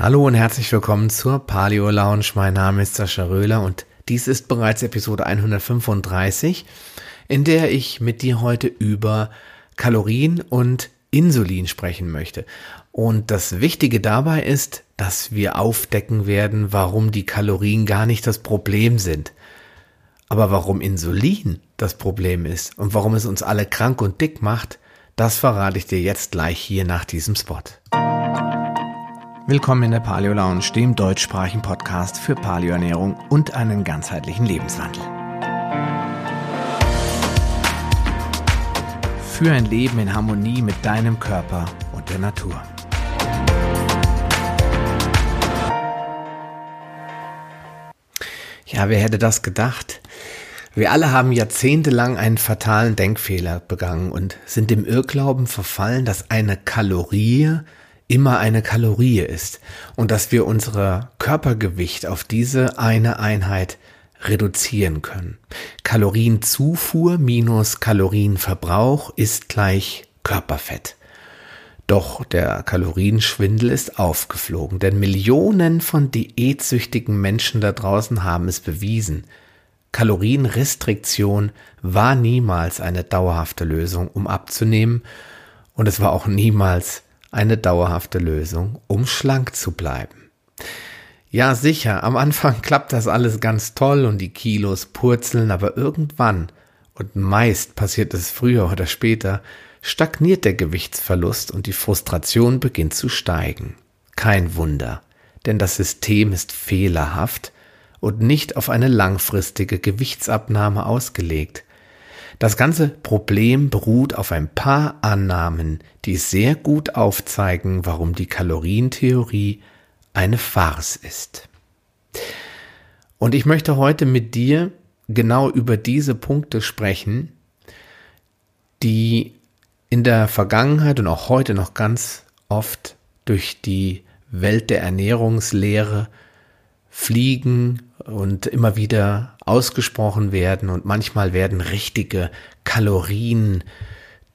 Hallo und herzlich willkommen zur Paleo Lounge. Mein Name ist Sascha Röhler und dies ist bereits Episode 135, in der ich mit dir heute über Kalorien und Insulin sprechen möchte. Und das Wichtige dabei ist, dass wir aufdecken werden, warum die Kalorien gar nicht das Problem sind. Aber warum Insulin das Problem ist und warum es uns alle krank und dick macht, das verrate ich dir jetzt gleich hier nach diesem Spot. Willkommen in der Paleo Lounge, dem deutschsprachigen Podcast für Paleoernährung und einen ganzheitlichen Lebenswandel. Für ein Leben in Harmonie mit deinem Körper und der Natur. Ja, wer hätte das gedacht? Wir alle haben jahrzehntelang einen fatalen Denkfehler begangen und sind dem Irrglauben verfallen, dass eine Kalorie immer eine Kalorie ist und dass wir unser Körpergewicht auf diese eine Einheit reduzieren können. Kalorienzufuhr minus Kalorienverbrauch ist gleich Körperfett. Doch der Kalorienschwindel ist aufgeflogen, denn Millionen von diätsüchtigen Menschen da draußen haben es bewiesen. Kalorienrestriktion war niemals eine dauerhafte Lösung, um abzunehmen, und es war auch niemals eine dauerhafte Lösung, um schlank zu bleiben. Ja, sicher, am Anfang klappt das alles ganz toll und die Kilos purzeln, aber irgendwann, und meist passiert es früher oder später, stagniert der Gewichtsverlust und die Frustration beginnt zu steigen. Kein Wunder, denn das System ist fehlerhaft und nicht auf eine langfristige Gewichtsabnahme ausgelegt. Das ganze Problem beruht auf ein paar Annahmen, die sehr gut aufzeigen, warum die Kalorientheorie eine Farce ist. Und ich möchte heute mit dir genau über diese Punkte sprechen, die in der Vergangenheit und auch heute noch ganz oft durch die Welt der Ernährungslehre fliegen und immer wieder ausgesprochen werden und manchmal werden richtige Kalorien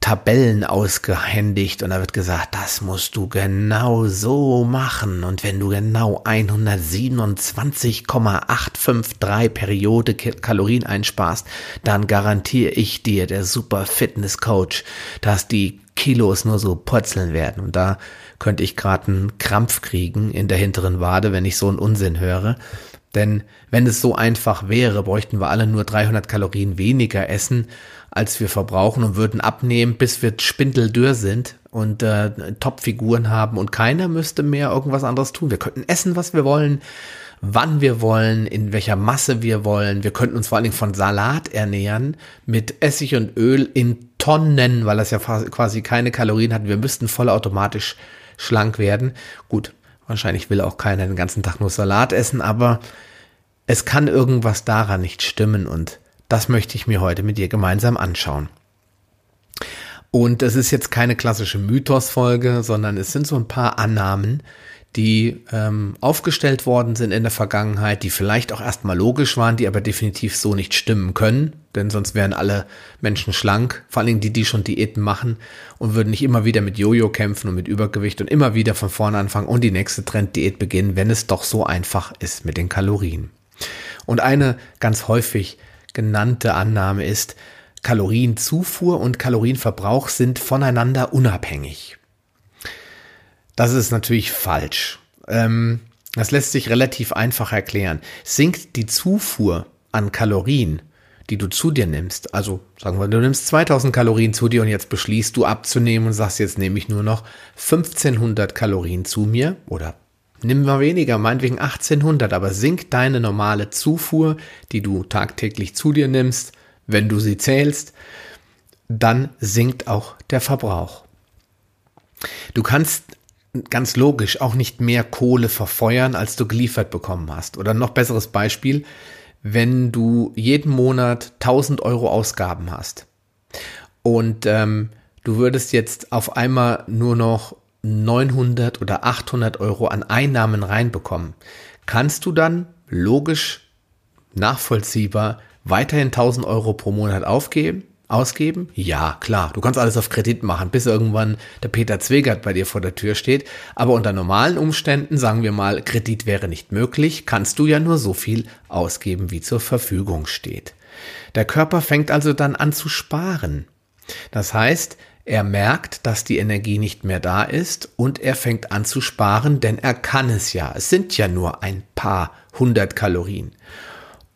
Tabellen ausgehändigt und da wird gesagt, das musst du genau so machen und wenn du genau 127,853 Periode Kalorien einsparst, dann garantiere ich dir, der Super Fitness Coach, dass die Kilos nur so purzeln werden und da könnte ich gerade einen Krampf kriegen in der hinteren Wade, wenn ich so einen Unsinn höre. Denn wenn es so einfach wäre, bräuchten wir alle nur 300 Kalorien weniger essen, als wir verbrauchen und würden abnehmen, bis wir spindeldürr sind und äh, Topfiguren haben und keiner müsste mehr irgendwas anderes tun. Wir könnten essen, was wir wollen, wann wir wollen, in welcher Masse wir wollen. Wir könnten uns vor allen Dingen von Salat ernähren mit Essig und Öl in Tonnen, weil das ja quasi keine Kalorien hat. Wir müssten vollautomatisch schlank werden. Gut, wahrscheinlich will auch keiner den ganzen Tag nur Salat essen, aber es kann irgendwas daran nicht stimmen und das möchte ich mir heute mit dir gemeinsam anschauen. Und es ist jetzt keine klassische Mythos-Folge, sondern es sind so ein paar Annahmen, die ähm, aufgestellt worden sind in der Vergangenheit, die vielleicht auch erstmal logisch waren, die aber definitiv so nicht stimmen können, denn sonst wären alle Menschen schlank, vor allem die, die schon Diäten machen und würden nicht immer wieder mit Jojo kämpfen und mit Übergewicht und immer wieder von vorne anfangen und die nächste Trenddiät beginnen, wenn es doch so einfach ist mit den Kalorien. Und eine ganz häufig genannte Annahme ist, Kalorienzufuhr und Kalorienverbrauch sind voneinander unabhängig. Das ist natürlich falsch. Ähm, das lässt sich relativ einfach erklären. Sinkt die Zufuhr an Kalorien, die du zu dir nimmst, also sagen wir, du nimmst 2000 Kalorien zu dir und jetzt beschließt du abzunehmen und sagst, jetzt nehme ich nur noch 1500 Kalorien zu mir oder nimm mal weniger, meinetwegen 1800, aber sinkt deine normale Zufuhr, die du tagtäglich zu dir nimmst, wenn du sie zählst, dann sinkt auch der Verbrauch. Du kannst ganz logisch auch nicht mehr Kohle verfeuern, als du geliefert bekommen hast. Oder noch besseres Beispiel, wenn du jeden Monat 1000 Euro Ausgaben hast und ähm, du würdest jetzt auf einmal nur noch 900 oder 800 Euro an Einnahmen reinbekommen, kannst du dann logisch nachvollziehbar weiterhin 1000 Euro pro Monat aufgeben? Ausgeben? Ja, klar. Du kannst alles auf Kredit machen, bis irgendwann der Peter Zwegert bei dir vor der Tür steht. Aber unter normalen Umständen, sagen wir mal, Kredit wäre nicht möglich, kannst du ja nur so viel ausgeben, wie zur Verfügung steht. Der Körper fängt also dann an zu sparen. Das heißt, er merkt, dass die Energie nicht mehr da ist und er fängt an zu sparen, denn er kann es ja. Es sind ja nur ein paar hundert Kalorien.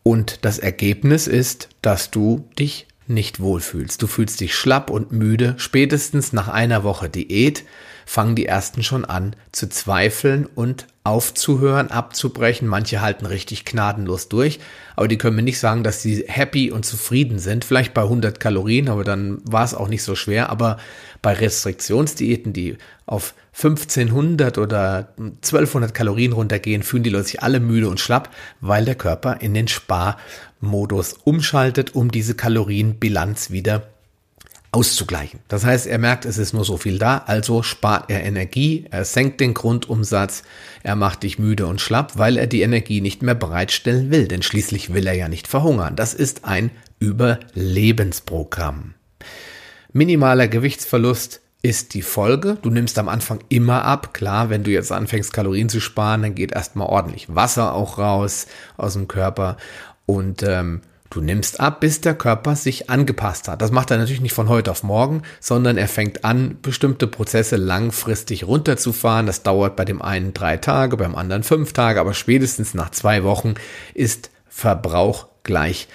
Und das Ergebnis ist, dass du dich nicht wohlfühlst. Du fühlst dich schlapp und müde. Spätestens nach einer Woche Diät fangen die ersten schon an zu zweifeln und aufzuhören, abzubrechen. Manche halten richtig gnadenlos durch, aber die können mir nicht sagen, dass sie happy und zufrieden sind. Vielleicht bei 100 Kalorien, aber dann war es auch nicht so schwer. Aber bei Restriktionsdiäten, die auf 1500 oder 1200 Kalorien runtergehen, fühlen die Leute sich alle müde und schlapp, weil der Körper in den Sparmodus umschaltet, um diese Kalorienbilanz wieder auszugleichen. Das heißt, er merkt, es ist nur so viel da, also spart er Energie, er senkt den Grundumsatz, er macht dich müde und schlapp, weil er die Energie nicht mehr bereitstellen will, denn schließlich will er ja nicht verhungern. Das ist ein Überlebensprogramm. Minimaler Gewichtsverlust ist die Folge. Du nimmst am Anfang immer ab. Klar, wenn du jetzt anfängst, Kalorien zu sparen, dann geht erstmal ordentlich Wasser auch raus aus dem Körper. Und ähm, Du nimmst ab, bis der Körper sich angepasst hat. Das macht er natürlich nicht von heute auf morgen, sondern er fängt an, bestimmte Prozesse langfristig runterzufahren. Das dauert bei dem einen drei Tage, beim anderen fünf Tage, aber spätestens nach zwei Wochen ist Verbrauch gleich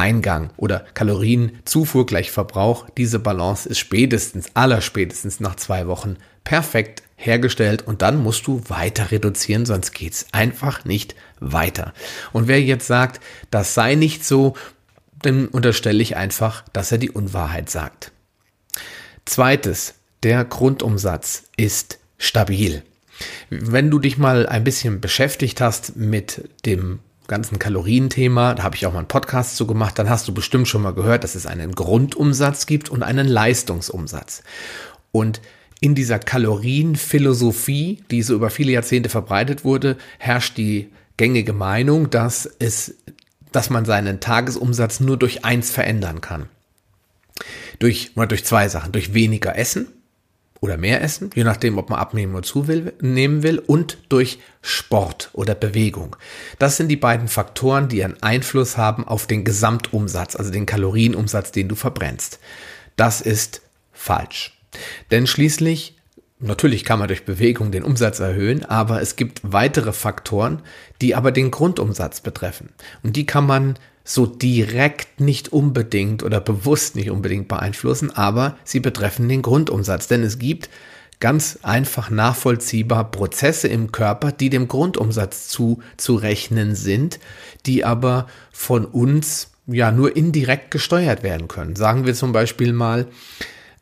Eingang oder Kalorienzufuhr gleich Verbrauch. Diese Balance ist spätestens, allerspätestens nach zwei Wochen perfekt hergestellt und dann musst du weiter reduzieren, sonst geht's einfach nicht weiter. Und wer jetzt sagt, das sei nicht so, dann unterstelle ich einfach, dass er die Unwahrheit sagt. Zweites, der Grundumsatz ist stabil. Wenn du dich mal ein bisschen beschäftigt hast mit dem ganzen Kalorienthema, da habe ich auch mal einen Podcast zu gemacht, dann hast du bestimmt schon mal gehört, dass es einen Grundumsatz gibt und einen Leistungsumsatz. Und in dieser Kalorienphilosophie, die so über viele Jahrzehnte verbreitet wurde, herrscht die gängige Meinung, dass es, dass man seinen Tagesumsatz nur durch eins verändern kann. Durch, oder durch zwei Sachen. Durch weniger Essen oder mehr Essen, je nachdem, ob man abnehmen oder zunehmen will, und durch Sport oder Bewegung. Das sind die beiden Faktoren, die einen Einfluss haben auf den Gesamtumsatz, also den Kalorienumsatz, den du verbrennst. Das ist falsch. Denn schließlich, natürlich kann man durch Bewegung den Umsatz erhöhen, aber es gibt weitere Faktoren, die aber den Grundumsatz betreffen. Und die kann man so direkt nicht unbedingt oder bewusst nicht unbedingt beeinflussen, aber sie betreffen den Grundumsatz. Denn es gibt ganz einfach nachvollziehbar Prozesse im Körper, die dem Grundumsatz zuzurechnen sind, die aber von uns ja nur indirekt gesteuert werden können. Sagen wir zum Beispiel mal,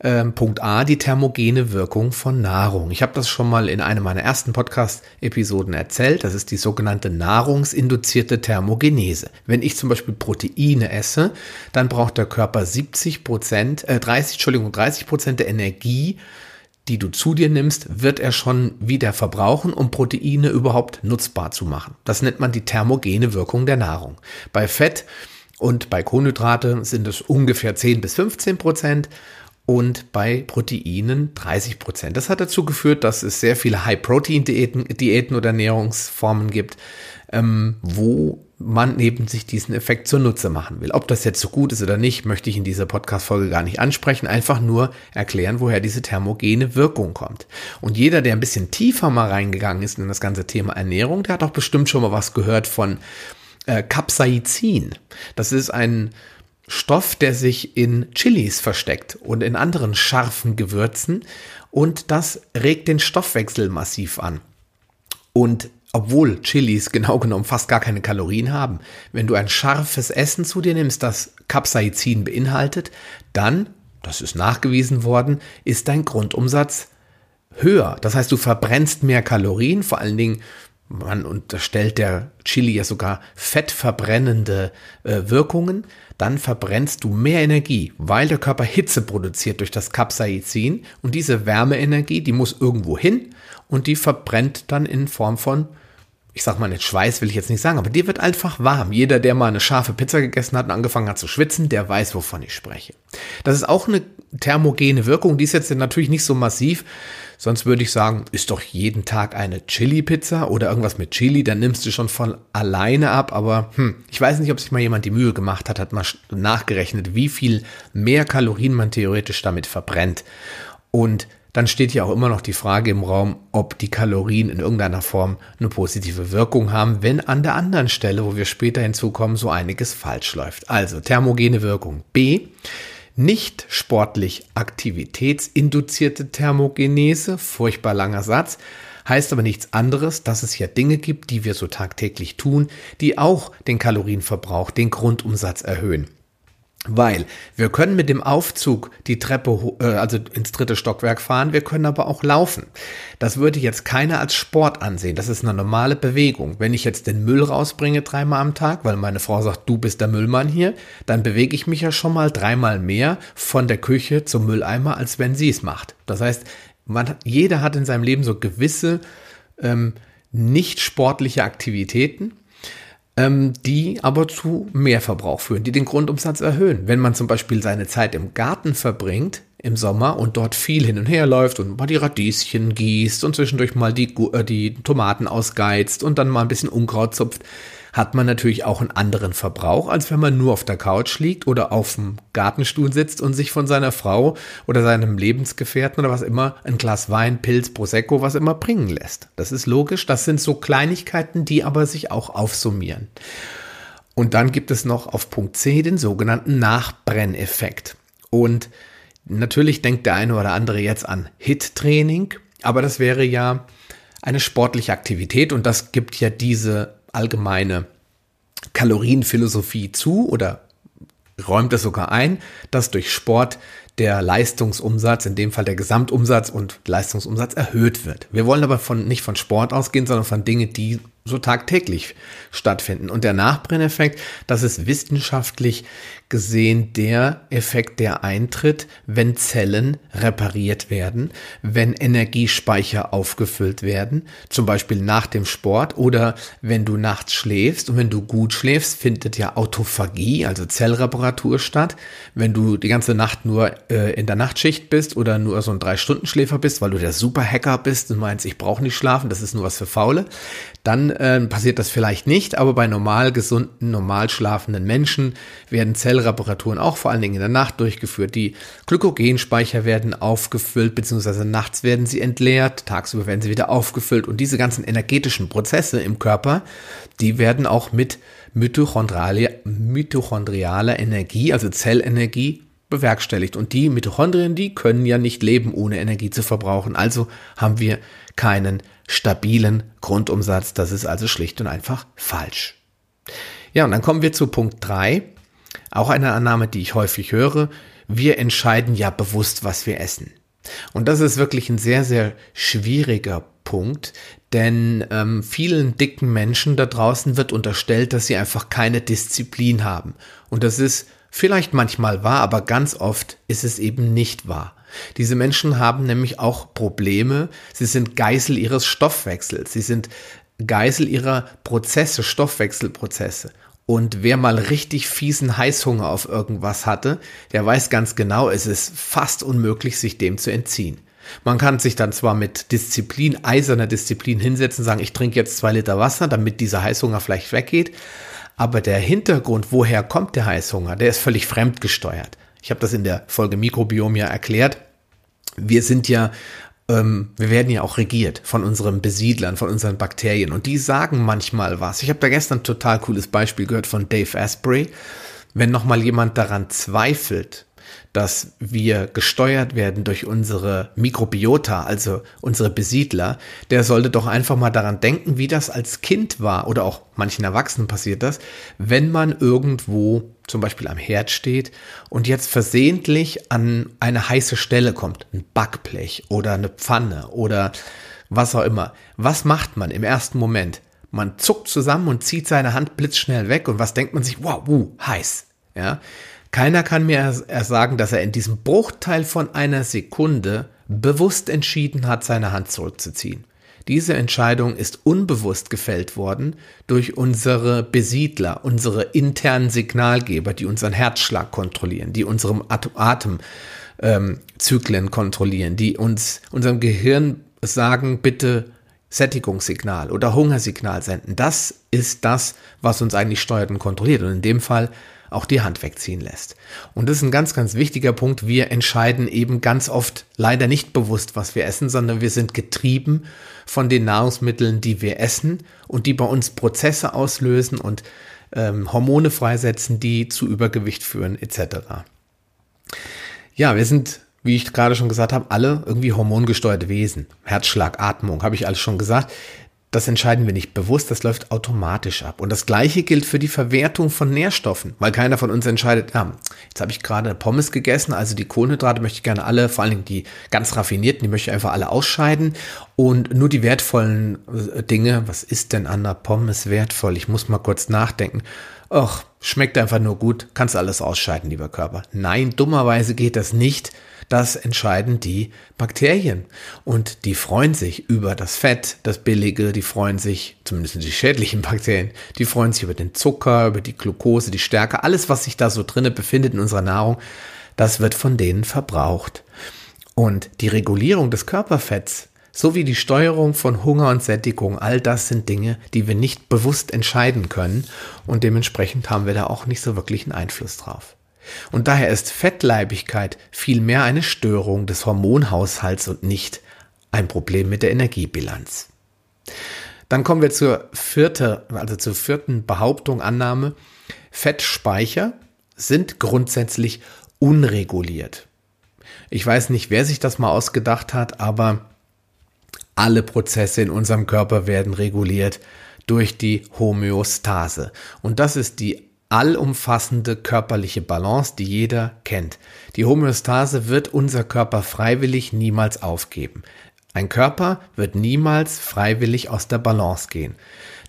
ähm, Punkt A, die thermogene Wirkung von Nahrung. Ich habe das schon mal in einem meiner ersten Podcast-Episoden erzählt. Das ist die sogenannte nahrungsinduzierte Thermogenese. Wenn ich zum Beispiel Proteine esse, dann braucht der Körper 70 Prozent, äh, 30, Entschuldigung, 30 Prozent der Energie, die du zu dir nimmst, wird er schon wieder verbrauchen, um Proteine überhaupt nutzbar zu machen. Das nennt man die thermogene Wirkung der Nahrung. Bei Fett und bei Kohlenhydrate sind es ungefähr 10 bis 15 Prozent und bei Proteinen 30 Prozent. Das hat dazu geführt, dass es sehr viele High-Protein-Diäten Diäten oder Ernährungsformen gibt, ähm, wo man eben sich diesen Effekt zunutze machen will. Ob das jetzt so gut ist oder nicht, möchte ich in dieser Podcast-Folge gar nicht ansprechen. Einfach nur erklären, woher diese thermogene Wirkung kommt. Und jeder, der ein bisschen tiefer mal reingegangen ist in das ganze Thema Ernährung, der hat auch bestimmt schon mal was gehört von äh, Capsaicin. Das ist ein Stoff, der sich in Chilis versteckt und in anderen scharfen Gewürzen und das regt den Stoffwechsel massiv an. Und obwohl Chilis genau genommen fast gar keine Kalorien haben, wenn du ein scharfes Essen zu dir nimmst, das Capsaicin beinhaltet, dann, das ist nachgewiesen worden, ist dein Grundumsatz höher. Das heißt, du verbrennst mehr Kalorien, vor allen Dingen man unterstellt der Chili ja sogar fettverbrennende äh, Wirkungen, dann verbrennst du mehr Energie, weil der Körper Hitze produziert durch das Capsaicin und diese Wärmeenergie, die muss irgendwo hin und die verbrennt dann in Form von ich sag mal nicht Schweiß, will ich jetzt nicht sagen, aber dir wird einfach warm. Jeder, der mal eine scharfe Pizza gegessen hat und angefangen hat zu schwitzen, der weiß, wovon ich spreche. Das ist auch eine thermogene Wirkung, die ist jetzt natürlich nicht so massiv. Sonst würde ich sagen, ist doch jeden Tag eine Chili-Pizza oder irgendwas mit Chili, dann nimmst du schon von alleine ab. Aber hm, ich weiß nicht, ob sich mal jemand die Mühe gemacht hat, hat mal nachgerechnet, wie viel mehr Kalorien man theoretisch damit verbrennt. Und dann steht ja auch immer noch die Frage im Raum, ob die Kalorien in irgendeiner Form eine positive Wirkung haben, wenn an der anderen Stelle, wo wir später hinzukommen, so einiges falsch läuft. Also thermogene Wirkung. B. Nicht sportlich aktivitätsinduzierte Thermogenese, furchtbar langer Satz, heißt aber nichts anderes, dass es ja Dinge gibt, die wir so tagtäglich tun, die auch den Kalorienverbrauch, den Grundumsatz erhöhen. Weil wir können mit dem Aufzug die Treppe, äh, also ins dritte Stockwerk fahren, wir können aber auch laufen. Das würde jetzt keiner als Sport ansehen. Das ist eine normale Bewegung. Wenn ich jetzt den Müll rausbringe dreimal am Tag, weil meine Frau sagt, du bist der Müllmann hier, dann bewege ich mich ja schon mal dreimal mehr von der Küche zum Mülleimer, als wenn sie es macht. Das heißt, man, jeder hat in seinem Leben so gewisse ähm, nicht sportliche Aktivitäten ähm, die aber zu Mehrverbrauch führen, die den Grundumsatz erhöhen. Wenn man zum Beispiel seine Zeit im Garten verbringt, im Sommer und dort viel hin und her läuft und mal die Radieschen gießt und zwischendurch mal die, äh, die Tomaten ausgeizt und dann mal ein bisschen Unkraut zupft, hat man natürlich auch einen anderen Verbrauch, als wenn man nur auf der Couch liegt oder auf dem Gartenstuhl sitzt und sich von seiner Frau oder seinem Lebensgefährten oder was immer ein Glas Wein, Pilz, Prosecco, was immer bringen lässt. Das ist logisch. Das sind so Kleinigkeiten, die aber sich auch aufsummieren. Und dann gibt es noch auf Punkt C den sogenannten Nachbrenneffekt. Und natürlich denkt der eine oder andere jetzt an HIT-Training, aber das wäre ja eine sportliche Aktivität und das gibt ja diese allgemeine Kalorienphilosophie zu oder räumt es sogar ein, dass durch Sport der Leistungsumsatz, in dem Fall der Gesamtumsatz und Leistungsumsatz erhöht wird. Wir wollen aber von, nicht von Sport ausgehen, sondern von Dingen, die so tagtäglich stattfinden. Und der Nachbrenneffekt, das ist wissenschaftlich gesehen der Effekt, der eintritt, wenn Zellen repariert werden, wenn Energiespeicher aufgefüllt werden, zum Beispiel nach dem Sport oder wenn du nachts schläfst und wenn du gut schläfst, findet ja Autophagie, also Zellreparatur statt. Wenn du die ganze Nacht nur äh, in der Nachtschicht bist oder nur so ein Drei-Stunden-Schläfer bist, weil du der Super-Hacker bist und meinst, ich brauche nicht schlafen, das ist nur was für Faule, dann äh, passiert das vielleicht nicht, aber bei normal gesunden, normal schlafenden Menschen werden Zellreparaturen auch vor allen Dingen in der Nacht durchgeführt. Die Glykogenspeicher werden aufgefüllt, beziehungsweise nachts werden sie entleert, tagsüber werden sie wieder aufgefüllt und diese ganzen energetischen Prozesse im Körper, die werden auch mit mitochondrialer Energie, also Zellenergie, bewerkstelligt. Und die Mitochondrien, die können ja nicht leben, ohne Energie zu verbrauchen. Also haben wir keinen stabilen Grundumsatz. Das ist also schlicht und einfach falsch. Ja, und dann kommen wir zu Punkt drei. Auch eine Annahme, die ich häufig höre. Wir entscheiden ja bewusst, was wir essen. Und das ist wirklich ein sehr, sehr schwieriger Punkt, denn ähm, vielen dicken Menschen da draußen wird unterstellt, dass sie einfach keine Disziplin haben. Und das ist vielleicht manchmal wahr, aber ganz oft ist es eben nicht wahr. Diese Menschen haben nämlich auch Probleme. Sie sind Geißel ihres Stoffwechsels. Sie sind Geißel ihrer Prozesse, Stoffwechselprozesse. Und wer mal richtig fiesen Heißhunger auf irgendwas hatte, der weiß ganz genau, es ist fast unmöglich, sich dem zu entziehen. Man kann sich dann zwar mit Disziplin, eiserner Disziplin hinsetzen, sagen, ich trinke jetzt zwei Liter Wasser, damit dieser Heißhunger vielleicht weggeht. Aber der Hintergrund, woher kommt der Heißhunger, der ist völlig fremdgesteuert. Ich habe das in der Folge Mikrobiom ja erklärt. Wir sind ja, ähm, wir werden ja auch regiert von unseren Besiedlern, von unseren Bakterien und die sagen manchmal was. Ich habe da gestern ein total cooles Beispiel gehört von Dave Asprey. Wenn nochmal jemand daran zweifelt, dass wir gesteuert werden durch unsere Mikrobiota, also unsere Besiedler, der sollte doch einfach mal daran denken, wie das als Kind war oder auch manchen Erwachsenen passiert das, wenn man irgendwo zum Beispiel am Herd steht und jetzt versehentlich an eine heiße Stelle kommt, ein Backblech oder eine Pfanne oder was auch immer. Was macht man im ersten Moment? Man zuckt zusammen und zieht seine Hand blitzschnell weg und was denkt man sich? Wow, uh, heiß. Ja, keiner kann mir sagen, dass er in diesem Bruchteil von einer Sekunde bewusst entschieden hat, seine Hand zurückzuziehen. Diese Entscheidung ist unbewusst gefällt worden durch unsere Besiedler, unsere internen Signalgeber, die unseren Herzschlag kontrollieren, die unseren Atemzyklen ähm, kontrollieren, die uns unserem Gehirn sagen, bitte Sättigungssignal oder Hungersignal senden. Das ist das, was uns eigentlich steuert und kontrolliert. Und in dem Fall auch die Hand wegziehen lässt. Und das ist ein ganz, ganz wichtiger Punkt. Wir entscheiden eben ganz oft leider nicht bewusst, was wir essen, sondern wir sind getrieben von den Nahrungsmitteln, die wir essen und die bei uns Prozesse auslösen und ähm, Hormone freisetzen, die zu Übergewicht führen etc. Ja, wir sind wie ich gerade schon gesagt habe, alle irgendwie hormongesteuerte Wesen. Herzschlag, Atmung, habe ich alles schon gesagt das entscheiden wir nicht bewusst, das läuft automatisch ab. Und das gleiche gilt für die Verwertung von Nährstoffen, weil keiner von uns entscheidet, ja, jetzt habe ich gerade Pommes gegessen, also die Kohlenhydrate möchte ich gerne alle, vor allen Dingen die ganz raffinierten, die möchte ich einfach alle ausscheiden und nur die wertvollen äh, Dinge, was ist denn an der Pommes wertvoll? Ich muss mal kurz nachdenken. Och, schmeckt einfach nur gut, kannst alles ausscheiden, lieber Körper. Nein, dummerweise geht das nicht das entscheiden die Bakterien. Und die freuen sich über das Fett, das Billige, die freuen sich, zumindest die schädlichen Bakterien, die freuen sich über den Zucker, über die Glucose, die Stärke, alles, was sich da so drinnen befindet in unserer Nahrung, das wird von denen verbraucht. Und die Regulierung des Körperfetts sowie die Steuerung von Hunger und Sättigung, all das sind Dinge, die wir nicht bewusst entscheiden können und dementsprechend haben wir da auch nicht so wirklich einen Einfluss drauf. Und daher ist Fettleibigkeit vielmehr eine Störung des Hormonhaushalts und nicht ein Problem mit der Energiebilanz. Dann kommen wir zur vierte, also zur vierten Behauptung, Annahme. Fettspeicher sind grundsätzlich unreguliert. Ich weiß nicht, wer sich das mal ausgedacht hat, aber alle Prozesse in unserem Körper werden reguliert durch die Homöostase. Und das ist die allumfassende körperliche Balance, die jeder kennt. Die Homöostase wird unser Körper freiwillig niemals aufgeben. Ein Körper wird niemals freiwillig aus der Balance gehen.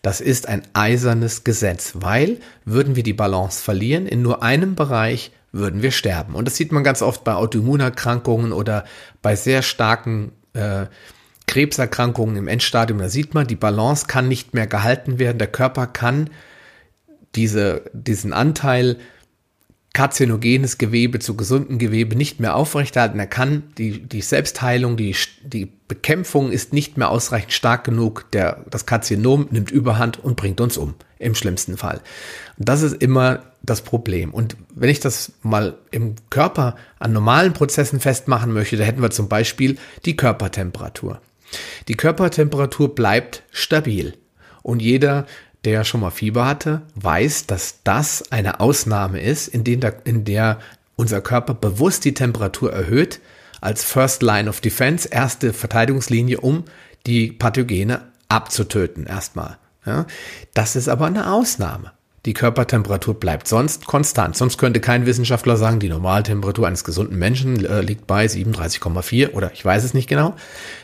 Das ist ein eisernes Gesetz, weil würden wir die Balance verlieren in nur einem Bereich, würden wir sterben. Und das sieht man ganz oft bei Autoimmunerkrankungen oder bei sehr starken äh, Krebserkrankungen im Endstadium. Da sieht man, die Balance kann nicht mehr gehalten werden. Der Körper kann diese, diesen Anteil karzinogenes Gewebe zu gesundem Gewebe nicht mehr aufrechterhalten. Er kann die, die Selbstheilung, die, die Bekämpfung ist nicht mehr ausreichend stark genug. Der, das Karzinom nimmt Überhand und bringt uns um, im schlimmsten Fall. Und das ist immer das Problem. Und wenn ich das mal im Körper an normalen Prozessen festmachen möchte, da hätten wir zum Beispiel die Körpertemperatur. Die Körpertemperatur bleibt stabil. Und jeder der schon mal Fieber hatte, weiß, dass das eine Ausnahme ist, in, der, in der unser Körper bewusst die Temperatur erhöht, als First Line of Defense, erste Verteidigungslinie, um die Pathogene abzutöten erstmal. Ja, das ist aber eine Ausnahme. Die Körpertemperatur bleibt sonst konstant. Sonst könnte kein Wissenschaftler sagen, die Normaltemperatur eines gesunden Menschen äh, liegt bei 37,4 oder ich weiß es nicht genau.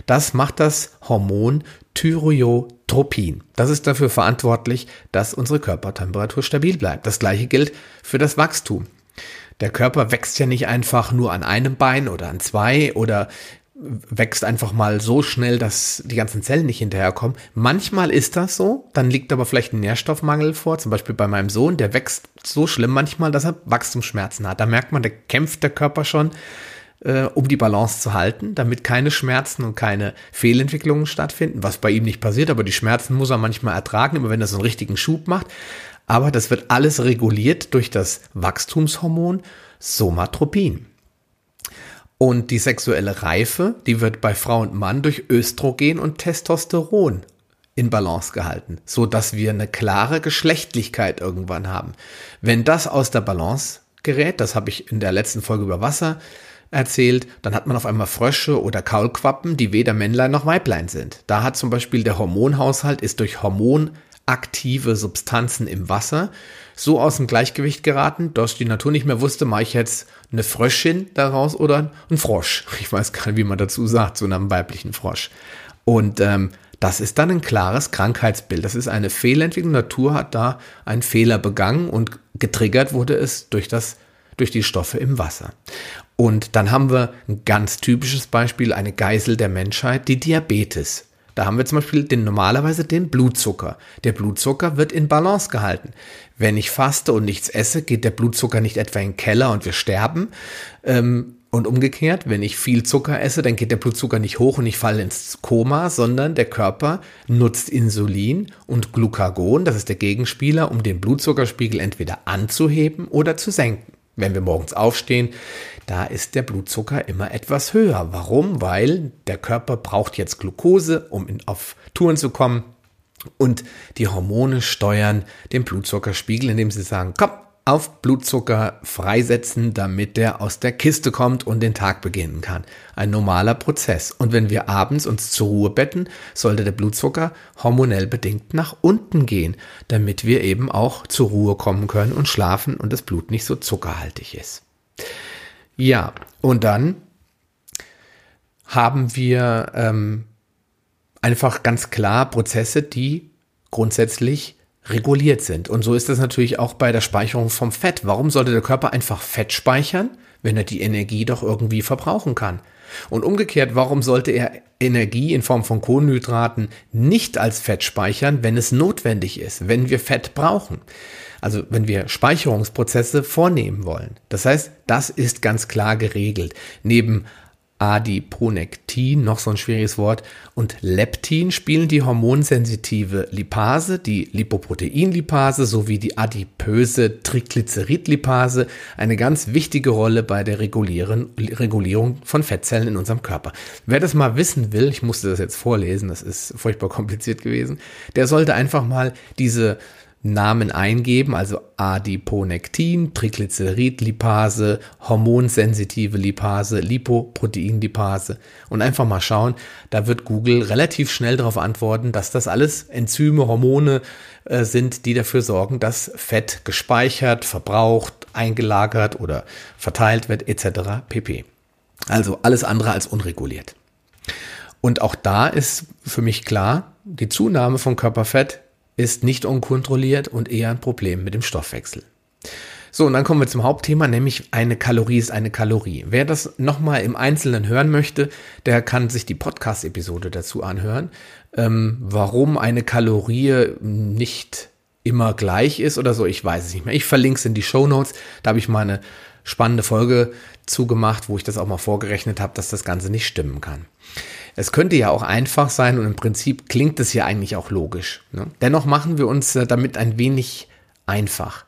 Das macht das Hormon Thyreotropin. Das ist dafür verantwortlich, dass unsere Körpertemperatur stabil bleibt. Das gleiche gilt für das Wachstum. Der Körper wächst ja nicht einfach nur an einem Bein oder an zwei oder wächst einfach mal so schnell, dass die ganzen Zellen nicht hinterherkommen. Manchmal ist das so, dann liegt aber vielleicht ein Nährstoffmangel vor, zum Beispiel bei meinem Sohn, der wächst so schlimm manchmal, dass er Wachstumsschmerzen hat. Da merkt man, da kämpft der Körper schon, äh, um die Balance zu halten, damit keine Schmerzen und keine Fehlentwicklungen stattfinden, was bei ihm nicht passiert, aber die Schmerzen muss er manchmal ertragen, immer wenn er so einen richtigen Schub macht. Aber das wird alles reguliert durch das Wachstumshormon Somatropin. Und die sexuelle Reife, die wird bei Frau und Mann durch Östrogen und Testosteron in Balance gehalten, so dass wir eine klare Geschlechtlichkeit irgendwann haben. Wenn das aus der Balance gerät, das habe ich in der letzten Folge über Wasser erzählt, dann hat man auf einmal Frösche oder Kaulquappen, die weder Männlein noch Weiblein sind. Da hat zum Beispiel der Hormonhaushalt ist durch hormonaktive Substanzen im Wasser so aus dem Gleichgewicht geraten, dass die Natur nicht mehr wusste, mache ich jetzt eine Fröschin daraus oder ein Frosch. Ich weiß gar nicht, wie man dazu sagt, so einem weiblichen Frosch. Und ähm, das ist dann ein klares Krankheitsbild. Das ist eine Fehlentwicklung. Natur hat da einen Fehler begangen und getriggert wurde es durch das durch die Stoffe im Wasser. Und dann haben wir ein ganz typisches Beispiel, eine Geisel der Menschheit, die Diabetes. Da haben wir zum Beispiel den, normalerweise den Blutzucker. Der Blutzucker wird in Balance gehalten. Wenn ich faste und nichts esse, geht der Blutzucker nicht etwa in den Keller und wir sterben. Ähm, und umgekehrt, wenn ich viel Zucker esse, dann geht der Blutzucker nicht hoch und ich falle ins Koma, sondern der Körper nutzt Insulin und Glucagon, das ist der Gegenspieler, um den Blutzuckerspiegel entweder anzuheben oder zu senken. Wenn wir morgens aufstehen, da ist der Blutzucker immer etwas höher. Warum? Weil der Körper braucht jetzt Glucose, um in, auf Touren zu kommen. Und die Hormone steuern den Blutzuckerspiegel, indem sie sagen, komm, auf Blutzucker freisetzen, damit der aus der Kiste kommt und den Tag beginnen kann. Ein normaler Prozess. Und wenn wir abends uns zur Ruhe betten, sollte der Blutzucker hormonell bedingt nach unten gehen, damit wir eben auch zur Ruhe kommen können und schlafen und das Blut nicht so zuckerhaltig ist. Ja, und dann haben wir ähm, einfach ganz klar Prozesse, die grundsätzlich reguliert sind. Und so ist es natürlich auch bei der Speicherung vom Fett. Warum sollte der Körper einfach Fett speichern, wenn er die Energie doch irgendwie verbrauchen kann? Und umgekehrt, warum sollte er Energie in Form von Kohlenhydraten nicht als Fett speichern, wenn es notwendig ist, wenn wir Fett brauchen? Also wenn wir Speicherungsprozesse vornehmen wollen. Das heißt, das ist ganz klar geregelt. Neben Adiponektin, noch so ein schwieriges Wort, und Leptin spielen die hormonsensitive Lipase, die Lipoproteinlipase sowie die adipöse Triglyceridlipase eine ganz wichtige Rolle bei der Regulierung von Fettzellen in unserem Körper. Wer das mal wissen will, ich musste das jetzt vorlesen, das ist furchtbar kompliziert gewesen, der sollte einfach mal diese Namen eingeben, also Adiponektin, Triglyceridlipase, hormonsensitive Lipase, Lipoproteinlipase und einfach mal schauen, da wird Google relativ schnell darauf antworten, dass das alles Enzyme, Hormone äh, sind, die dafür sorgen, dass Fett gespeichert, verbraucht, eingelagert oder verteilt wird etc. pp. Also alles andere als unreguliert. Und auch da ist für mich klar, die Zunahme von Körperfett ist nicht unkontrolliert und eher ein Problem mit dem Stoffwechsel. So, und dann kommen wir zum Hauptthema, nämlich eine Kalorie ist eine Kalorie. Wer das nochmal im Einzelnen hören möchte, der kann sich die Podcast-Episode dazu anhören, ähm, warum eine Kalorie nicht immer gleich ist oder so, ich weiß es nicht mehr. Ich verlinke es in die Show Notes, da habe ich mal eine spannende Folge zugemacht, wo ich das auch mal vorgerechnet habe, dass das Ganze nicht stimmen kann. Es könnte ja auch einfach sein und im Prinzip klingt es ja eigentlich auch logisch. Ne? Dennoch machen wir uns äh, damit ein wenig einfach.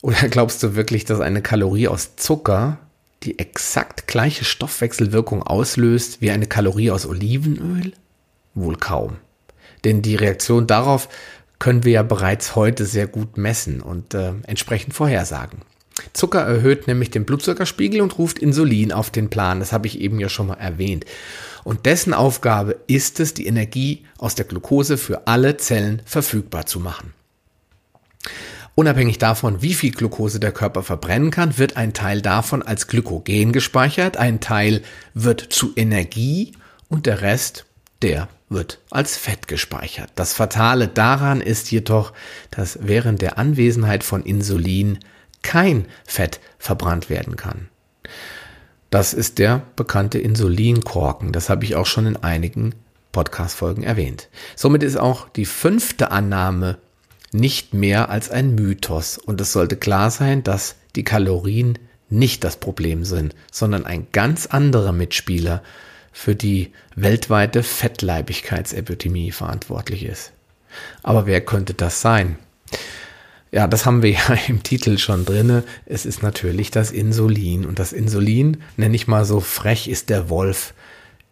Oder glaubst du wirklich, dass eine Kalorie aus Zucker die exakt gleiche Stoffwechselwirkung auslöst wie eine Kalorie aus Olivenöl? Wohl kaum. Denn die Reaktion darauf können wir ja bereits heute sehr gut messen und äh, entsprechend vorhersagen. Zucker erhöht nämlich den Blutzuckerspiegel und ruft Insulin auf den Plan. Das habe ich eben ja schon mal erwähnt. Und dessen Aufgabe ist es, die Energie aus der Glucose für alle Zellen verfügbar zu machen. Unabhängig davon, wie viel Glucose der Körper verbrennen kann, wird ein Teil davon als Glykogen gespeichert, ein Teil wird zu Energie und der Rest, der wird als Fett gespeichert. Das Fatale daran ist jedoch, dass während der Anwesenheit von Insulin kein Fett verbrannt werden kann. Das ist der bekannte Insulinkorken. Das habe ich auch schon in einigen Podcast-Folgen erwähnt. Somit ist auch die fünfte Annahme nicht mehr als ein Mythos. Und es sollte klar sein, dass die Kalorien nicht das Problem sind, sondern ein ganz anderer Mitspieler für die weltweite Fettleibigkeitsepidemie verantwortlich ist. Aber wer könnte das sein? Ja, das haben wir ja im Titel schon drinne. Es ist natürlich das Insulin. Und das Insulin, nenne ich mal so frech, ist der Wolf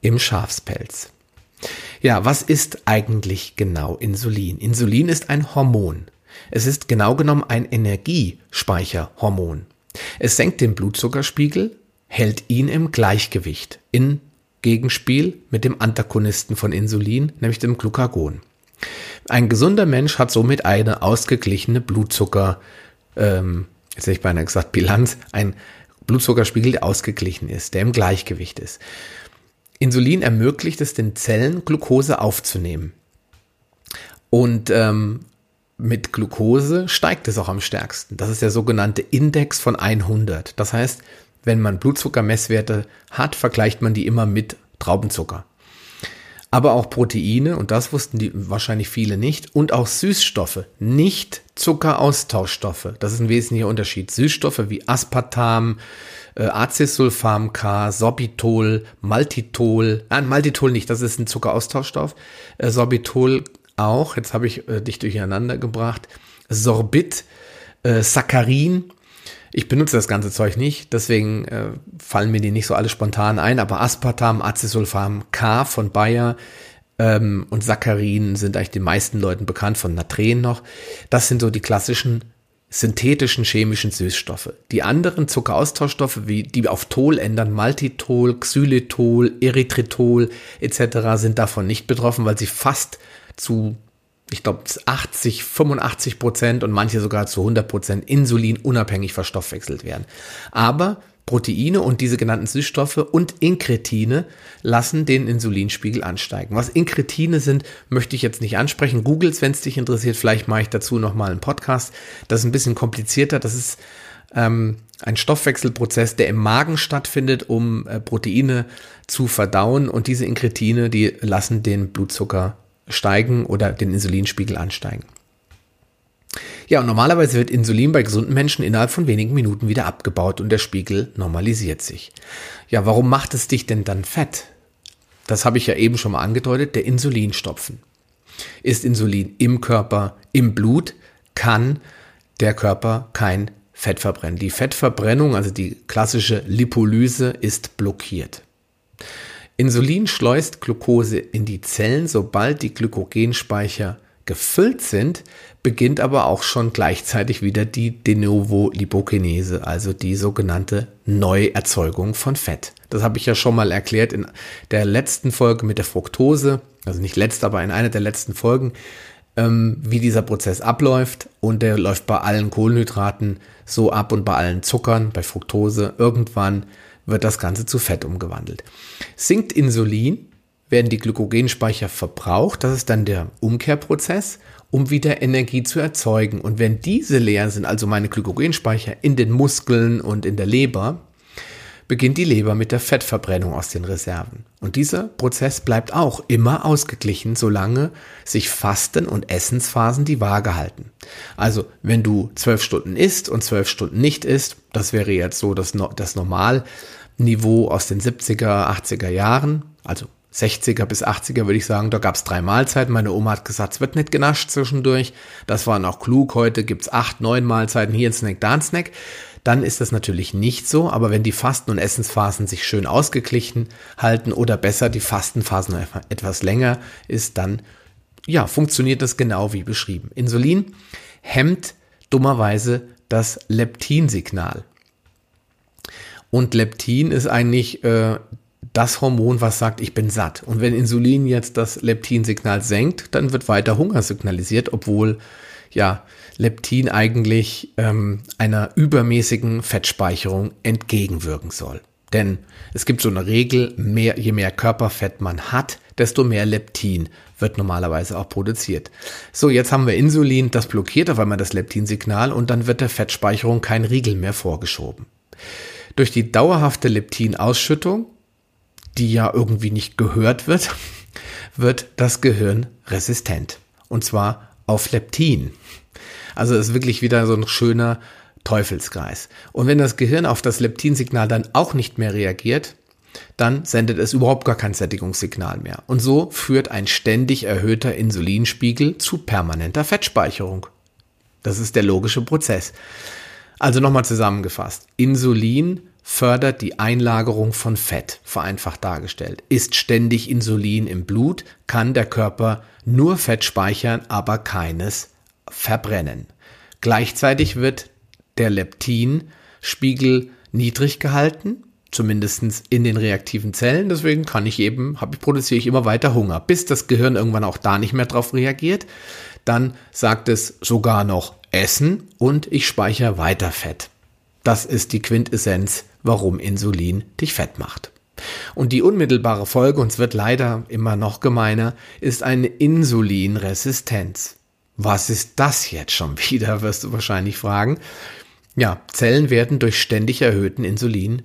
im Schafspelz. Ja, was ist eigentlich genau Insulin? Insulin ist ein Hormon. Es ist genau genommen ein Energiespeicherhormon. Es senkt den Blutzuckerspiegel, hält ihn im Gleichgewicht in Gegenspiel mit dem Antagonisten von Insulin, nämlich dem Glucagon. Ein gesunder Mensch hat somit eine ausgeglichene Blutzucker, ähm, jetzt hätte ich beinahe gesagt Bilanz, ein Blutzuckerspiegel, der ausgeglichen ist, der im Gleichgewicht ist. Insulin ermöglicht es den Zellen, Glucose aufzunehmen. Und ähm, mit Glucose steigt es auch am stärksten. Das ist der sogenannte Index von 100. Das heißt, wenn man Blutzuckermesswerte hat, vergleicht man die immer mit Traubenzucker. Aber auch Proteine, und das wussten die wahrscheinlich viele nicht, und auch Süßstoffe, nicht Zuckeraustauschstoffe. Das ist ein wesentlicher Unterschied. Süßstoffe wie Aspartam, äh, Acesulfam K, Sorbitol, Maltitol, äh, Maltitol nicht, das ist ein Zuckeraustauschstoff, äh, Sorbitol auch, jetzt habe ich äh, dich durcheinander gebracht, Sorbit, äh, Saccharin, ich benutze das ganze Zeug nicht, deswegen äh, fallen mir die nicht so alle spontan ein, aber Aspartam, Acesulfam K von Bayer ähm, und Saccharin sind eigentlich den meisten Leuten bekannt, von Natren noch. Das sind so die klassischen synthetischen chemischen Süßstoffe. Die anderen Zuckeraustauschstoffe, wie die auf Tol ändern, Maltitol, Xylitol, Erythritol etc., sind davon nicht betroffen, weil sie fast zu ich glaube, 80, 85 Prozent und manche sogar zu 100 Prozent Insulin unabhängig verstoffwechselt werden. Aber Proteine und diese genannten Süßstoffe und Inkretine lassen den Insulinspiegel ansteigen. Was Inkretine sind, möchte ich jetzt nicht ansprechen. Googles, wenn es dich interessiert. Vielleicht mache ich dazu nochmal einen Podcast. Das ist ein bisschen komplizierter. Das ist ähm, ein Stoffwechselprozess, der im Magen stattfindet, um äh, Proteine zu verdauen. Und diese Inkretine, die lassen den Blutzucker steigen oder den Insulinspiegel ansteigen. Ja, und normalerweise wird Insulin bei gesunden Menschen innerhalb von wenigen Minuten wieder abgebaut und der Spiegel normalisiert sich. Ja, warum macht es dich denn dann fett? Das habe ich ja eben schon mal angedeutet, der Insulinstopfen. Ist Insulin im Körper, im Blut, kann der Körper kein Fett verbrennen. Die Fettverbrennung, also die klassische Lipolyse, ist blockiert. Insulin schleust Glucose in die Zellen, sobald die Glykogenspeicher gefüllt sind, beginnt aber auch schon gleichzeitig wieder die De novo Lipokinese, also die sogenannte Neuerzeugung von Fett. Das habe ich ja schon mal erklärt in der letzten Folge mit der Fructose, also nicht letzte, aber in einer der letzten Folgen, ähm, wie dieser Prozess abläuft. Und der läuft bei allen Kohlenhydraten so ab und bei allen Zuckern, bei Fructose irgendwann wird das Ganze zu Fett umgewandelt. Sinkt Insulin, werden die Glykogenspeicher verbraucht. Das ist dann der Umkehrprozess, um wieder Energie zu erzeugen. Und wenn diese leer sind, also meine Glykogenspeicher in den Muskeln und in der Leber, beginnt die Leber mit der Fettverbrennung aus den Reserven. Und dieser Prozess bleibt auch immer ausgeglichen, solange sich Fasten und Essensphasen die Waage halten. Also wenn du zwölf Stunden isst und zwölf Stunden nicht isst, das wäre jetzt so das, das Normalniveau aus den 70er, 80er Jahren, also 60er bis 80er würde ich sagen, da gab es drei Mahlzeiten. Meine Oma hat gesagt, es wird nicht genascht zwischendurch. Das war noch klug. Heute gibt's acht, neun Mahlzeiten, hier ein Snack, da ein Snack dann ist das natürlich nicht so. Aber wenn die Fasten- und Essensphasen sich schön ausgeglichen halten oder besser die Fastenphasen etwas länger ist, dann ja, funktioniert das genau wie beschrieben. Insulin hemmt dummerweise das Leptinsignal. Und Leptin ist eigentlich äh, das Hormon, was sagt, ich bin satt. Und wenn Insulin jetzt das Leptinsignal senkt, dann wird weiter Hunger signalisiert, obwohl ja Leptin eigentlich ähm, einer übermäßigen Fettspeicherung entgegenwirken soll. Denn es gibt so eine Regel, mehr, je mehr Körperfett man hat, desto mehr Leptin wird normalerweise auch produziert. So, jetzt haben wir Insulin, das blockiert auf einmal das Leptinsignal und dann wird der Fettspeicherung kein Riegel mehr vorgeschoben. Durch die dauerhafte Leptinausschüttung, die ja irgendwie nicht gehört wird, wird das Gehirn resistent. Und zwar auf Leptin. Also ist wirklich wieder so ein schöner Teufelskreis. Und wenn das Gehirn auf das Leptinsignal dann auch nicht mehr reagiert, dann sendet es überhaupt gar kein Sättigungssignal mehr. Und so führt ein ständig erhöhter Insulinspiegel zu permanenter Fettspeicherung. Das ist der logische Prozess. Also nochmal zusammengefasst. Insulin fördert die Einlagerung von Fett, vereinfacht dargestellt. Ist ständig Insulin im Blut, kann der Körper nur Fett speichern, aber keines verbrennen. Gleichzeitig wird der Leptinspiegel niedrig gehalten, zumindest in den reaktiven Zellen. Deswegen kann ich eben, ich, produziere ich immer weiter Hunger, bis das Gehirn irgendwann auch da nicht mehr drauf reagiert. Dann sagt es sogar noch Essen und ich speichere weiter Fett. Das ist die Quintessenz, warum Insulin dich fett macht. Und die unmittelbare Folge, und es wird leider immer noch gemeiner, ist eine Insulinresistenz. Was ist das jetzt schon wieder, wirst du wahrscheinlich fragen. Ja, Zellen werden durch ständig erhöhten Insulin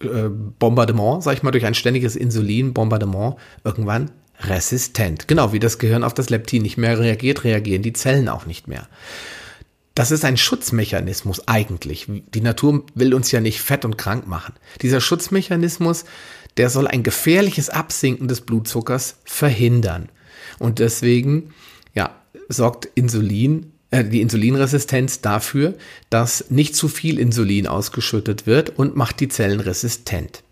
äh, Bombardement, sag ich mal, durch ein ständiges Insulinbombardement irgendwann resistent. Genau wie das Gehirn auf das Leptin nicht mehr reagiert, reagieren die Zellen auch nicht mehr. Das ist ein Schutzmechanismus eigentlich. Die Natur will uns ja nicht fett und krank machen. Dieser Schutzmechanismus, der soll ein gefährliches Absinken des Blutzuckers verhindern. Und deswegen, ja, sorgt Insulin, äh, die Insulinresistenz dafür, dass nicht zu viel Insulin ausgeschüttet wird und macht die Zellen resistent.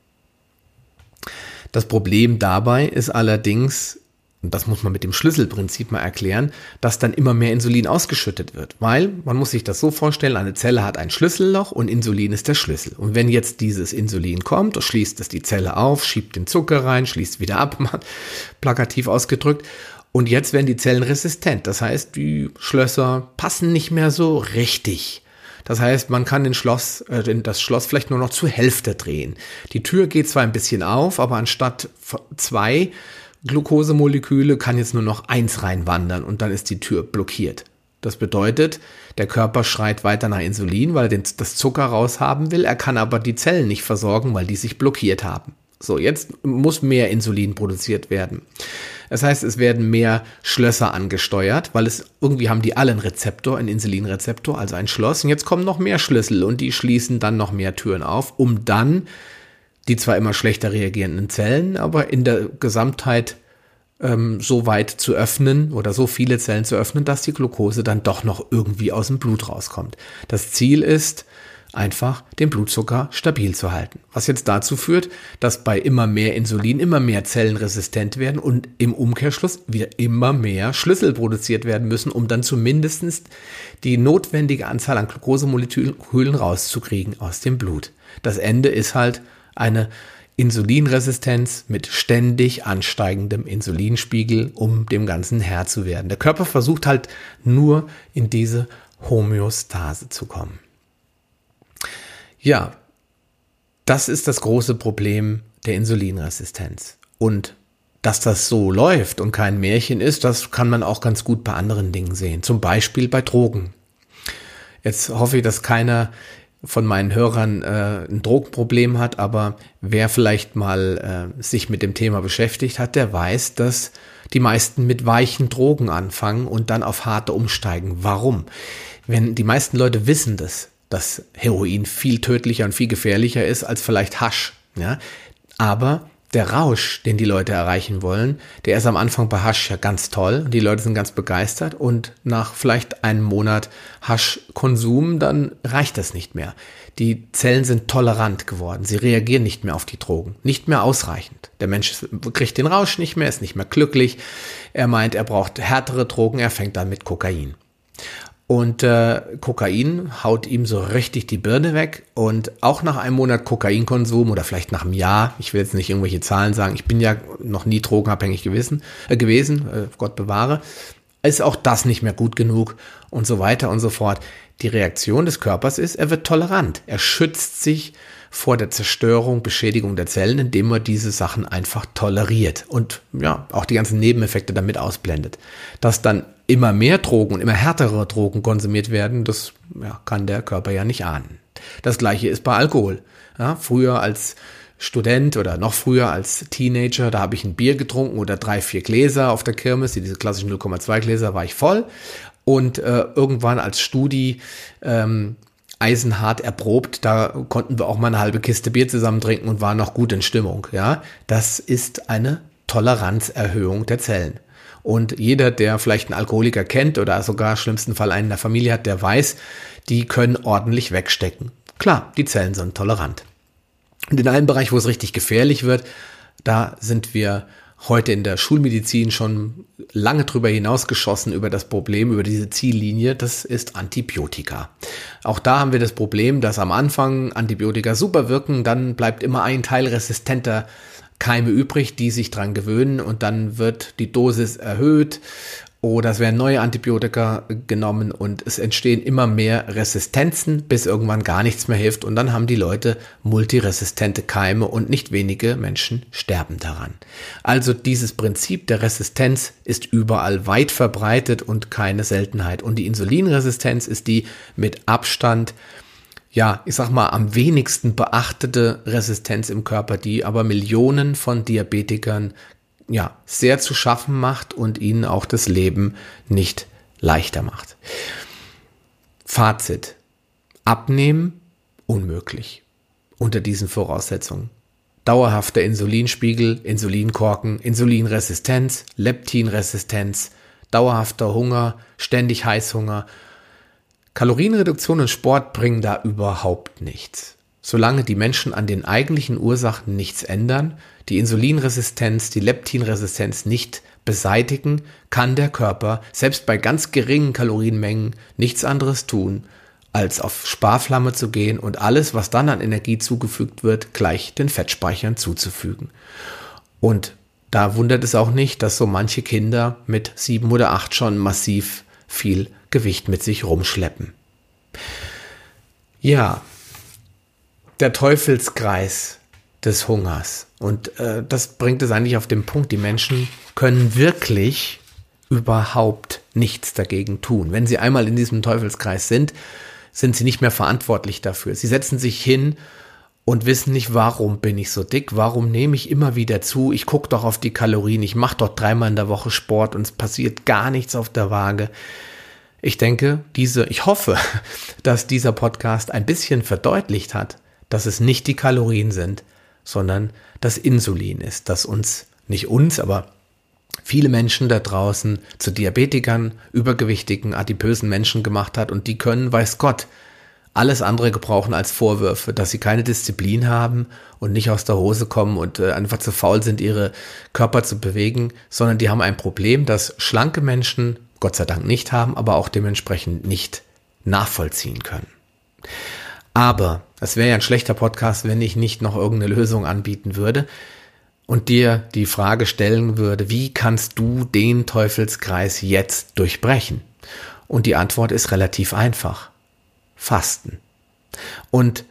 Das Problem dabei ist allerdings, und das muss man mit dem Schlüsselprinzip mal erklären, dass dann immer mehr Insulin ausgeschüttet wird. Weil man muss sich das so vorstellen, eine Zelle hat ein Schlüsselloch und Insulin ist der Schlüssel. Und wenn jetzt dieses Insulin kommt, schließt es die Zelle auf, schiebt den Zucker rein, schließt wieder ab, plakativ ausgedrückt. Und jetzt werden die Zellen resistent. Das heißt, die Schlösser passen nicht mehr so richtig. Das heißt, man kann den Schloss, äh, das Schloss vielleicht nur noch zur Hälfte drehen. Die Tür geht zwar ein bisschen auf, aber anstatt zwei Glukosemoleküle kann jetzt nur noch eins reinwandern und dann ist die Tür blockiert. Das bedeutet, der Körper schreit weiter nach Insulin, weil er das Zucker raushaben will. Er kann aber die Zellen nicht versorgen, weil die sich blockiert haben. So, jetzt muss mehr Insulin produziert werden. Das heißt, es werden mehr Schlösser angesteuert, weil es irgendwie haben die alle einen Rezeptor, einen Insulinrezeptor, also ein Schloss. Und jetzt kommen noch mehr Schlüssel und die schließen dann noch mehr Türen auf, um dann die zwar immer schlechter reagierenden Zellen, aber in der Gesamtheit ähm, so weit zu öffnen oder so viele Zellen zu öffnen, dass die Glucose dann doch noch irgendwie aus dem Blut rauskommt. Das Ziel ist, einfach den Blutzucker stabil zu halten. Was jetzt dazu führt, dass bei immer mehr Insulin immer mehr Zellen resistent werden und im Umkehrschluss wieder immer mehr Schlüssel produziert werden müssen, um dann zumindest die notwendige Anzahl an Glukosemolekülen rauszukriegen aus dem Blut. Das Ende ist halt eine Insulinresistenz mit ständig ansteigendem Insulinspiegel, um dem Ganzen Herr zu werden. Der Körper versucht halt nur in diese Homöostase zu kommen. Ja, das ist das große Problem der Insulinresistenz. Und dass das so läuft und kein Märchen ist, das kann man auch ganz gut bei anderen Dingen sehen. Zum Beispiel bei Drogen. Jetzt hoffe ich, dass keiner von meinen Hörern äh, ein Drogenproblem hat, aber wer vielleicht mal äh, sich mit dem Thema beschäftigt hat, der weiß, dass die meisten mit weichen Drogen anfangen und dann auf harte umsteigen. Warum? Wenn die meisten Leute wissen das, dass Heroin viel tödlicher und viel gefährlicher ist als vielleicht Hasch. Ja? Aber der Rausch, den die Leute erreichen wollen, der ist am Anfang bei Hasch ja ganz toll. Die Leute sind ganz begeistert und nach vielleicht einem Monat Haschkonsum, dann reicht das nicht mehr. Die Zellen sind tolerant geworden. Sie reagieren nicht mehr auf die Drogen. Nicht mehr ausreichend. Der Mensch kriegt den Rausch nicht mehr, ist nicht mehr glücklich. Er meint, er braucht härtere Drogen. Er fängt dann mit Kokain. Und äh, Kokain haut ihm so richtig die Birne weg. Und auch nach einem Monat Kokainkonsum oder vielleicht nach einem Jahr, ich will jetzt nicht irgendwelche Zahlen sagen, ich bin ja noch nie drogenabhängig gewesen, äh, gewesen äh, Gott bewahre, ist auch das nicht mehr gut genug und so weiter und so fort. Die Reaktion des Körpers ist, er wird tolerant. Er schützt sich vor der Zerstörung, Beschädigung der Zellen, indem er diese Sachen einfach toleriert und ja, auch die ganzen Nebeneffekte damit ausblendet. Dass dann immer mehr Drogen und immer härtere Drogen konsumiert werden, das ja, kann der Körper ja nicht ahnen. Das gleiche ist bei Alkohol. Ja, früher als Student oder noch früher als Teenager, da habe ich ein Bier getrunken oder drei, vier Gläser auf der Kirmes, diese klassischen 0,2 Gläser war ich voll. Und äh, irgendwann als Studi ähm, eisenhart erprobt. Da konnten wir auch mal eine halbe Kiste Bier zusammen trinken und waren noch gut in Stimmung. Ja, das ist eine Toleranzerhöhung der Zellen. Und jeder, der vielleicht einen Alkoholiker kennt oder sogar schlimmsten Fall einen in der Familie hat, der weiß, die können ordentlich wegstecken. Klar, die Zellen sind tolerant. Und in einem Bereich, wo es richtig gefährlich wird, da sind wir heute in der Schulmedizin schon lange drüber hinausgeschossen über das Problem, über diese Ziellinie, das ist Antibiotika. Auch da haben wir das Problem, dass am Anfang Antibiotika super wirken, dann bleibt immer ein Teil resistenter Keime übrig, die sich dran gewöhnen und dann wird die Dosis erhöht oder es werden neue Antibiotika genommen und es entstehen immer mehr Resistenzen, bis irgendwann gar nichts mehr hilft und dann haben die Leute multiresistente Keime und nicht wenige Menschen sterben daran. Also dieses Prinzip der Resistenz ist überall weit verbreitet und keine Seltenheit und die Insulinresistenz ist die mit Abstand ja, ich sag mal, am wenigsten beachtete Resistenz im Körper, die aber Millionen von Diabetikern ja, sehr zu schaffen macht und ihnen auch das Leben nicht leichter macht. Fazit. Abnehmen unmöglich unter diesen Voraussetzungen. Dauerhafter Insulinspiegel, Insulinkorken, Insulinresistenz, Leptinresistenz, dauerhafter Hunger, ständig Heißhunger. Kalorienreduktion und Sport bringen da überhaupt nichts. Solange die Menschen an den eigentlichen Ursachen nichts ändern, die Insulinresistenz, die Leptinresistenz nicht beseitigen, kann der Körper selbst bei ganz geringen Kalorienmengen nichts anderes tun, als auf Sparflamme zu gehen und alles, was dann an Energie zugefügt wird, gleich den Fettspeichern zuzufügen. Und da wundert es auch nicht, dass so manche Kinder mit sieben oder acht schon massiv viel Gewicht mit sich rumschleppen. Ja, der Teufelskreis des Hungers. Und äh, das bringt es eigentlich auf den Punkt, die Menschen können wirklich überhaupt nichts dagegen tun. Wenn sie einmal in diesem Teufelskreis sind, sind sie nicht mehr verantwortlich dafür. Sie setzen sich hin und wissen nicht, warum bin ich so dick, warum nehme ich immer wieder zu, ich gucke doch auf die Kalorien, ich mache doch dreimal in der Woche Sport und es passiert gar nichts auf der Waage. Ich denke, diese, ich hoffe, dass dieser Podcast ein bisschen verdeutlicht hat, dass es nicht die Kalorien sind, sondern das Insulin ist, das uns, nicht uns, aber viele Menschen da draußen zu Diabetikern, übergewichtigen, adipösen Menschen gemacht hat und die können, weiß Gott, alles andere gebrauchen als Vorwürfe, dass sie keine Disziplin haben und nicht aus der Hose kommen und äh, einfach zu faul sind, ihre Körper zu bewegen, sondern die haben ein Problem, das schlanke Menschen Gott sei Dank nicht haben, aber auch dementsprechend nicht nachvollziehen können. Aber es wäre ja ein schlechter Podcast, wenn ich nicht noch irgendeine Lösung anbieten würde und dir die Frage stellen würde, wie kannst du den Teufelskreis jetzt durchbrechen? Und die Antwort ist relativ einfach. Fasten. Und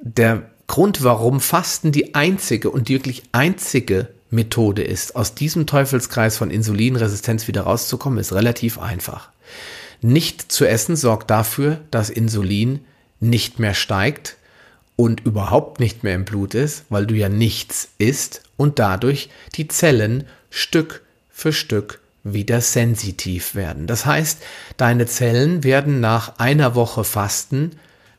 der Grund, warum Fasten die einzige und wirklich einzige Methode ist, aus diesem Teufelskreis von Insulinresistenz wieder rauszukommen, ist relativ einfach. Nicht zu essen sorgt dafür, dass Insulin nicht mehr steigt und überhaupt nicht mehr im Blut ist, weil du ja nichts isst und dadurch die Zellen Stück für Stück wieder sensitiv werden. Das heißt, deine Zellen werden nach einer Woche Fasten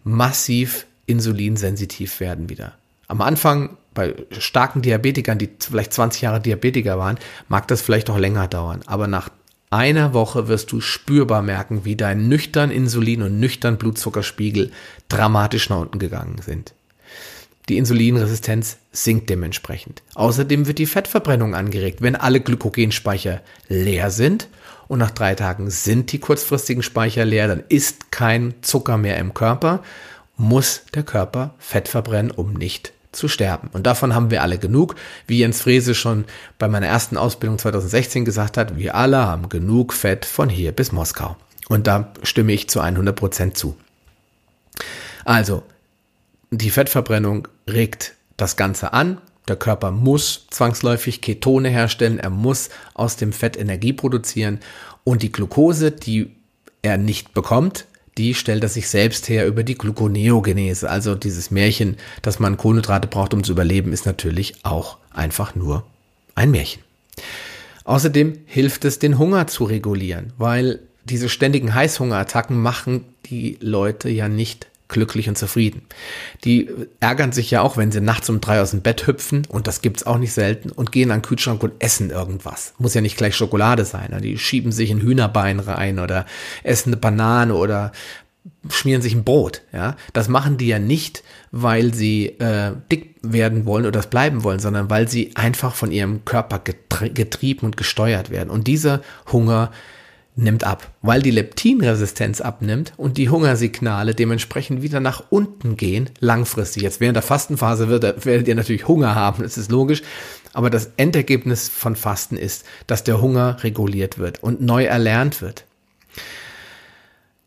massiv insulinsensitiv werden wieder. Am Anfang bei starken Diabetikern, die vielleicht 20 Jahre Diabetiker waren, mag das vielleicht auch länger dauern. Aber nach einer Woche wirst du spürbar merken, wie dein nüchtern Insulin und nüchtern Blutzuckerspiegel dramatisch nach unten gegangen sind. Die Insulinresistenz sinkt dementsprechend. Außerdem wird die Fettverbrennung angeregt. Wenn alle Glykogenspeicher leer sind und nach drei Tagen sind die kurzfristigen Speicher leer, dann ist kein Zucker mehr im Körper, muss der Körper Fett verbrennen, um nicht zu sterben. Und davon haben wir alle genug. Wie Jens Frese schon bei meiner ersten Ausbildung 2016 gesagt hat, wir alle haben genug Fett von hier bis Moskau. Und da stimme ich zu 100 Prozent zu. Also, die Fettverbrennung regt das Ganze an. Der Körper muss zwangsläufig Ketone herstellen. Er muss aus dem Fett Energie produzieren. Und die Glucose, die er nicht bekommt, die stellt er sich selbst her über die Gluconeogenese. Also dieses Märchen, dass man Kohlenhydrate braucht, um zu überleben, ist natürlich auch einfach nur ein Märchen. Außerdem hilft es, den Hunger zu regulieren, weil diese ständigen Heißhungerattacken machen die Leute ja nicht glücklich und zufrieden. Die ärgern sich ja auch, wenn sie nachts um drei aus dem Bett hüpfen, und das gibt's auch nicht selten, und gehen an den Kühlschrank und essen irgendwas. Muss ja nicht gleich Schokolade sein. Die schieben sich ein Hühnerbein rein oder essen eine Banane oder schmieren sich ein Brot. Ja, das machen die ja nicht, weil sie äh, dick werden wollen oder das bleiben wollen, sondern weil sie einfach von ihrem Körper getrieben und gesteuert werden. Und dieser Hunger nimmt ab, weil die Leptinresistenz abnimmt und die Hungersignale dementsprechend wieder nach unten gehen, langfristig. Jetzt während der Fastenphase wird, werdet ihr natürlich Hunger haben, das ist logisch, aber das Endergebnis von Fasten ist, dass der Hunger reguliert wird und neu erlernt wird.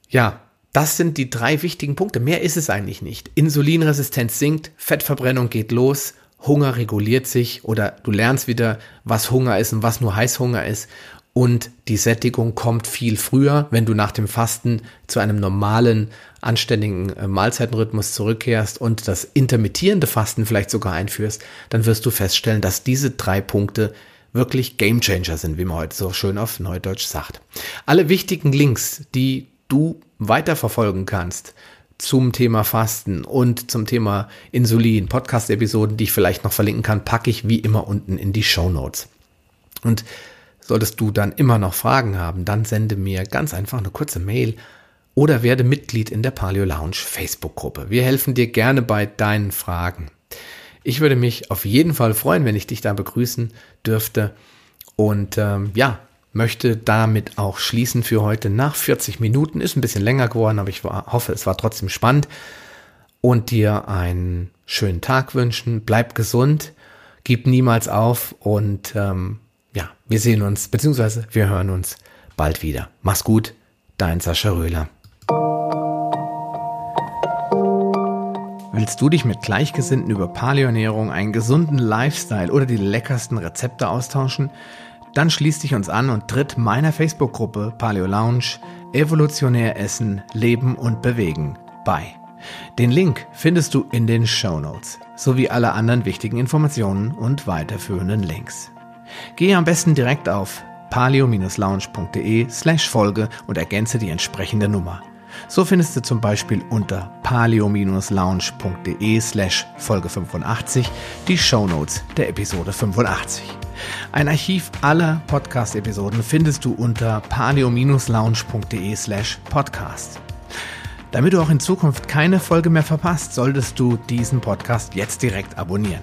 Ja, das sind die drei wichtigen Punkte. Mehr ist es eigentlich nicht. Insulinresistenz sinkt, Fettverbrennung geht los, Hunger reguliert sich oder du lernst wieder, was Hunger ist und was nur Heißhunger ist und die Sättigung kommt viel früher, wenn du nach dem Fasten zu einem normalen, anständigen äh, Mahlzeitenrhythmus zurückkehrst und das intermittierende Fasten vielleicht sogar einführst, dann wirst du feststellen, dass diese drei Punkte wirklich Gamechanger sind, wie man heute so schön auf Neudeutsch sagt. Alle wichtigen Links, die du weiterverfolgen kannst, zum Thema Fasten und zum Thema Insulin, Podcast-Episoden, die ich vielleicht noch verlinken kann, packe ich wie immer unten in die Show Notes. Und solltest du dann immer noch Fragen haben, dann sende mir ganz einfach eine kurze Mail oder werde Mitglied in der Paleo Lounge Facebook-Gruppe. Wir helfen dir gerne bei deinen Fragen. Ich würde mich auf jeden Fall freuen, wenn ich dich da begrüßen dürfte. Und ähm, ja, möchte damit auch schließen für heute nach 40 Minuten. Ist ein bisschen länger geworden, aber ich war, hoffe, es war trotzdem spannend. Und dir einen schönen Tag wünschen. Bleib gesund, gib niemals auf und ähm, wir sehen uns, beziehungsweise wir hören uns bald wieder. Mach's gut, dein Sascha Röhler. Willst du dich mit Gleichgesinnten über Paleoernährung, einen gesunden Lifestyle oder die leckersten Rezepte austauschen? Dann schließ dich uns an und tritt meiner Facebook-Gruppe Paleo Lounge Evolutionär Essen, Leben und Bewegen bei. Den Link findest du in den Show Notes sowie alle anderen wichtigen Informationen und weiterführenden Links. Gehe am besten direkt auf paleo-lounge.de slash Folge und ergänze die entsprechende Nummer. So findest du zum Beispiel unter paleo-lounge.de slash Folge 85 die Shownotes der Episode 85. Ein Archiv aller Podcast-Episoden findest du unter paleo-lounge.de slash podcast. Damit du auch in Zukunft keine Folge mehr verpasst, solltest du diesen Podcast jetzt direkt abonnieren.